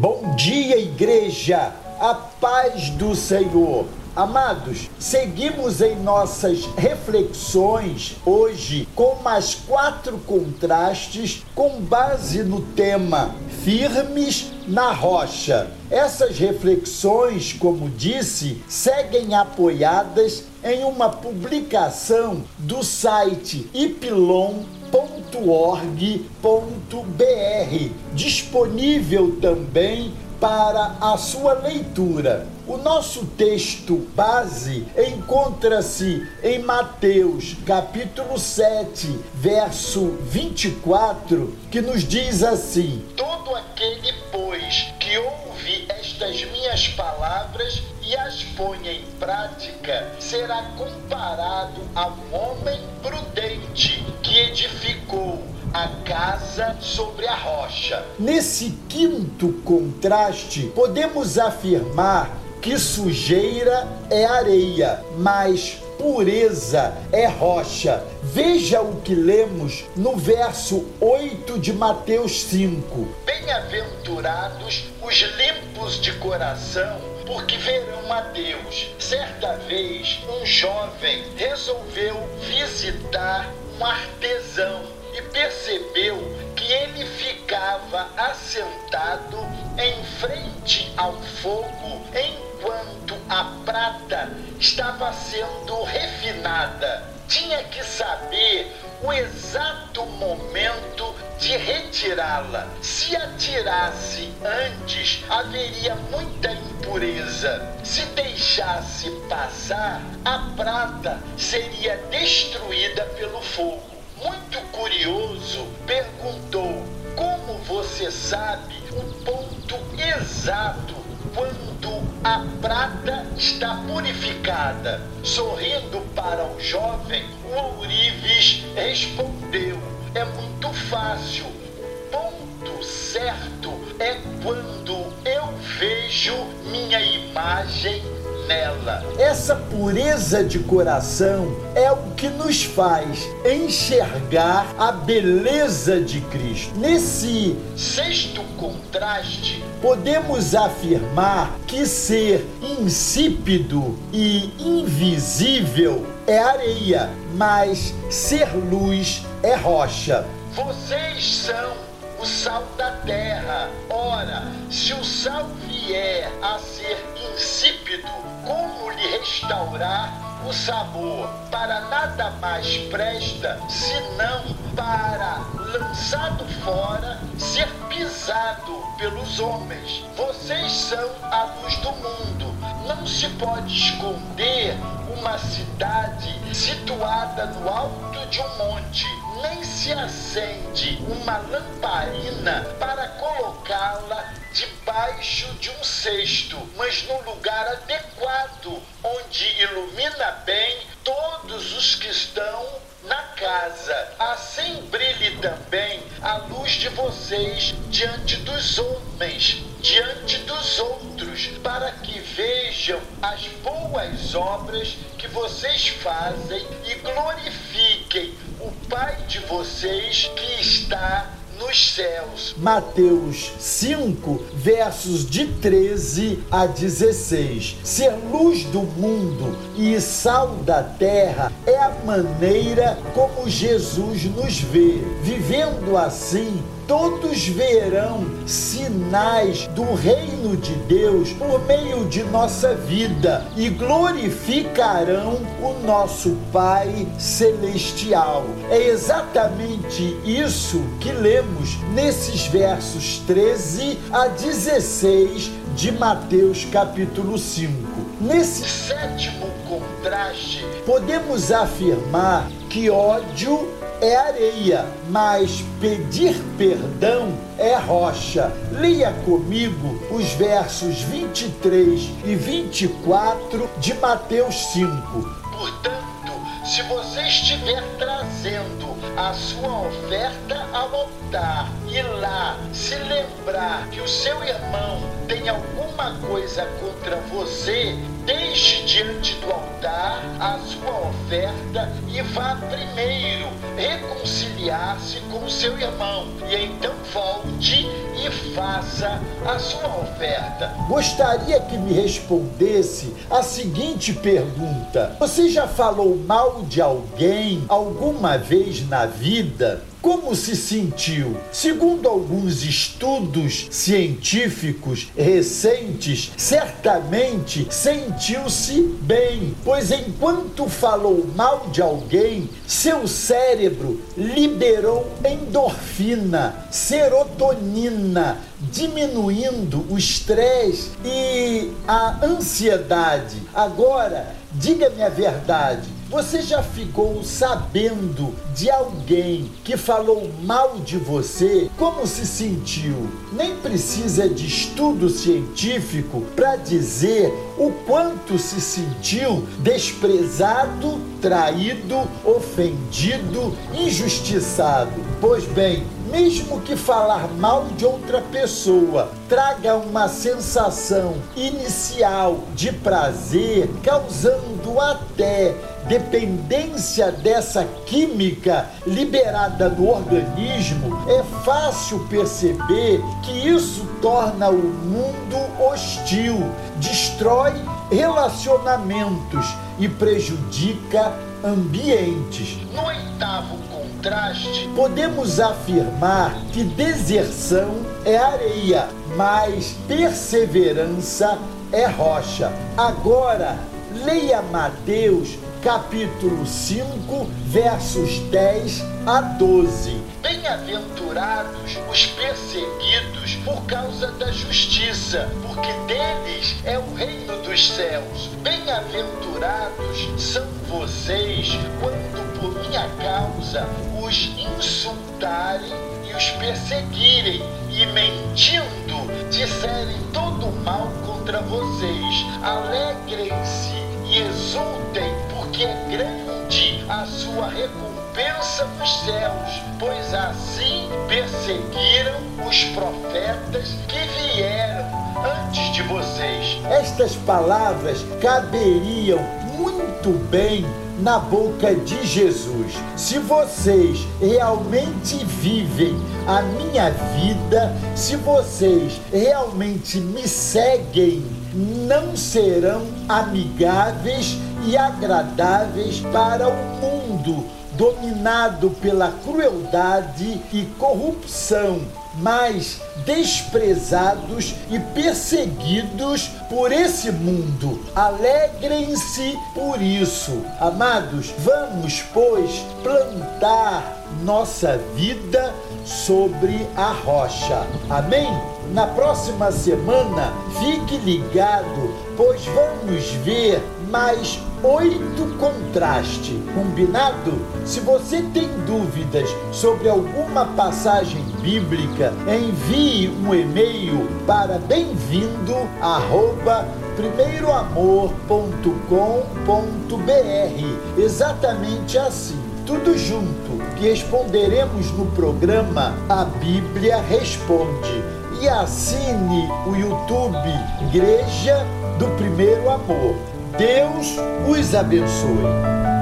Bom dia, igreja! A paz do Senhor! Amados, seguimos em nossas reflexões hoje com mais quatro contrastes com base no tema Firmes na Rocha. Essas reflexões, como disse, seguem apoiadas em uma publicação do site ipilon.org.br, disponível também para a sua leitura. O nosso texto base encontra-se em Mateus, capítulo 7, verso 24, que nos diz assim: Todo aquele, pois, que ouve estas minhas palavras e as põe em prática, será comparado a um homem prudente que edificou a casa sobre a rocha. Nesse quinto contraste, podemos afirmar que sujeira é areia, mas pureza é rocha. Veja o que lemos no verso 8 de Mateus 5. Bem-aventurados os limpos de coração, porque verão a Deus. Certa vez, um jovem resolveu visitar um artesão e percebeu que ele ficava assentado em frente ao fogo enquanto a prata estava sendo refinada. Tinha que saber o exato momento de retirá-la. Se atirasse antes, haveria muita impureza. Se deixasse passar, a prata seria destruída pelo fogo muito curioso, perguntou: Como você sabe o ponto exato quando a prata está purificada? Sorrindo para o jovem, o ourives respondeu: É muito fácil. O ponto certo é quando eu vejo minha imagem nela. Essa pureza de coração é o que nos faz enxergar a beleza de Cristo. Nesse sexto contraste, podemos afirmar que ser insípido e invisível é areia, mas ser luz é rocha. Vocês são o sal da terra. Ora, se o sal vier a ser insípido, como lhe restaurar o sabor? Para nada mais presta senão para, lançado fora, ser pisado pelos homens. Vocês são a luz do mundo. Não se pode esconder uma cidade situada no alto de um monte, nem se acende uma lamparina para colocá-la debaixo de um cesto, mas no lugar adequado, onde ilumina bem todos os que estão na casa. Assim brilhe também a luz de vocês diante dos homens, diante dos outros, para que vejam as boas obras que vocês fazem e glorifiquem o Pai de vocês que está nos céus. Mateus 5, versos de 13 a 16. Ser luz do mundo e sal da terra é a maneira como Jesus nos vê. Vivendo assim, todos verão sinais do reino de Deus por meio de nossa vida e glorificarão o nosso Pai celestial. É exatamente isso que lemos nesses versos 13 a 16 de Mateus capítulo 5. Nesse sétimo contraste, podemos afirmar que ódio é areia, mas pedir perdão é rocha. Leia comigo os versos 23 e 24 de Mateus 5. Portanto, se você estiver trazendo a sua oferta ao altar e lá se lembrar que o seu irmão tem alguma coisa contra você, deixe diante do altar a sua oferta e vá primeiro reconciliar-se com seu irmão. E então volte e faça a sua oferta. Gostaria que me respondesse a seguinte pergunta: Você já falou mal de alguém alguma vez na vida? Como se sentiu? Segundo alguns estudos científicos recentes, certamente sentiu-se bem, pois enquanto falou mal de alguém, seu cérebro liberou endorfina, serotonina, diminuindo o estresse e a ansiedade. Agora, diga-me a verdade. Você já ficou sabendo de alguém que falou mal de você? Como se sentiu? Nem precisa de estudo científico para dizer o quanto se sentiu desprezado, traído, ofendido, injustiçado. Pois bem, mesmo que falar mal de outra pessoa traga uma sensação inicial de prazer, causando até dependência dessa química liberada no organismo, é fácil perceber que isso torna o mundo hostil, destrói relacionamentos e prejudica ambientes. No oitavo contraste, podemos afirmar que deserção é areia, mas perseverança é rocha. Agora, leia Mateus capítulo 5, versos 10 a 12. Bem-aventurados os perseguidos por causa da justiça, porque deles é o reino dos céus. Bem-aventurados são vocês quando por minha causa os insultarem e os perseguirem e mentindo disserem todo mal contra vocês. Alegrem-se e exultem, porque é grande a sua recompensa nos céus, pois assim perseguiram os profetas que vieram antes de vocês. Estas palavras caberiam muito bem na boca de Jesus. Se vocês realmente vivem a minha vida, se vocês realmente me seguem, não serão amigáveis e agradáveis para o mundo dominado pela crueldade e corrupção, mas desprezados e perseguidos por esse mundo. Alegrem-se por isso. Amados, vamos, pois, plantar nossa vida sobre a rocha. Amém? Na próxima semana, fique ligado, pois vamos ver mais oito contrastes. Combinado? Se você tem dúvidas sobre alguma passagem bíblica, envie um e-mail para bem-vindo primeiroamor.com.br. Exatamente assim, tudo junto, que responderemos no programa A Bíblia Responde. E assine o YouTube Igreja do Primeiro Amor. Deus os abençoe.